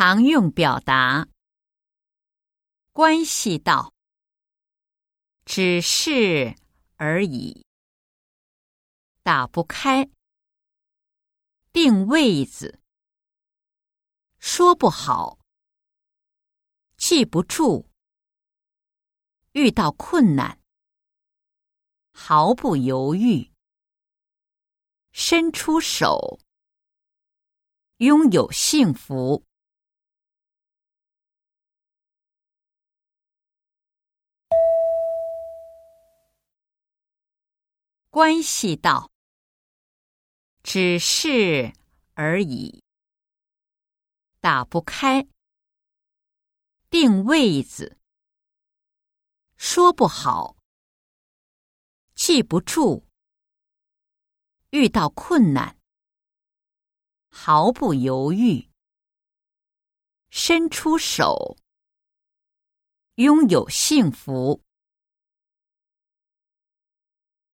常用表达：关系到，只是而已。打不开，定位子，说不好，记不住，遇到困难，毫不犹豫，伸出手，拥有幸福。关系到，只是而已。打不开，定位子，说不好，记不住，遇到困难，毫不犹豫，伸出手，拥有幸福。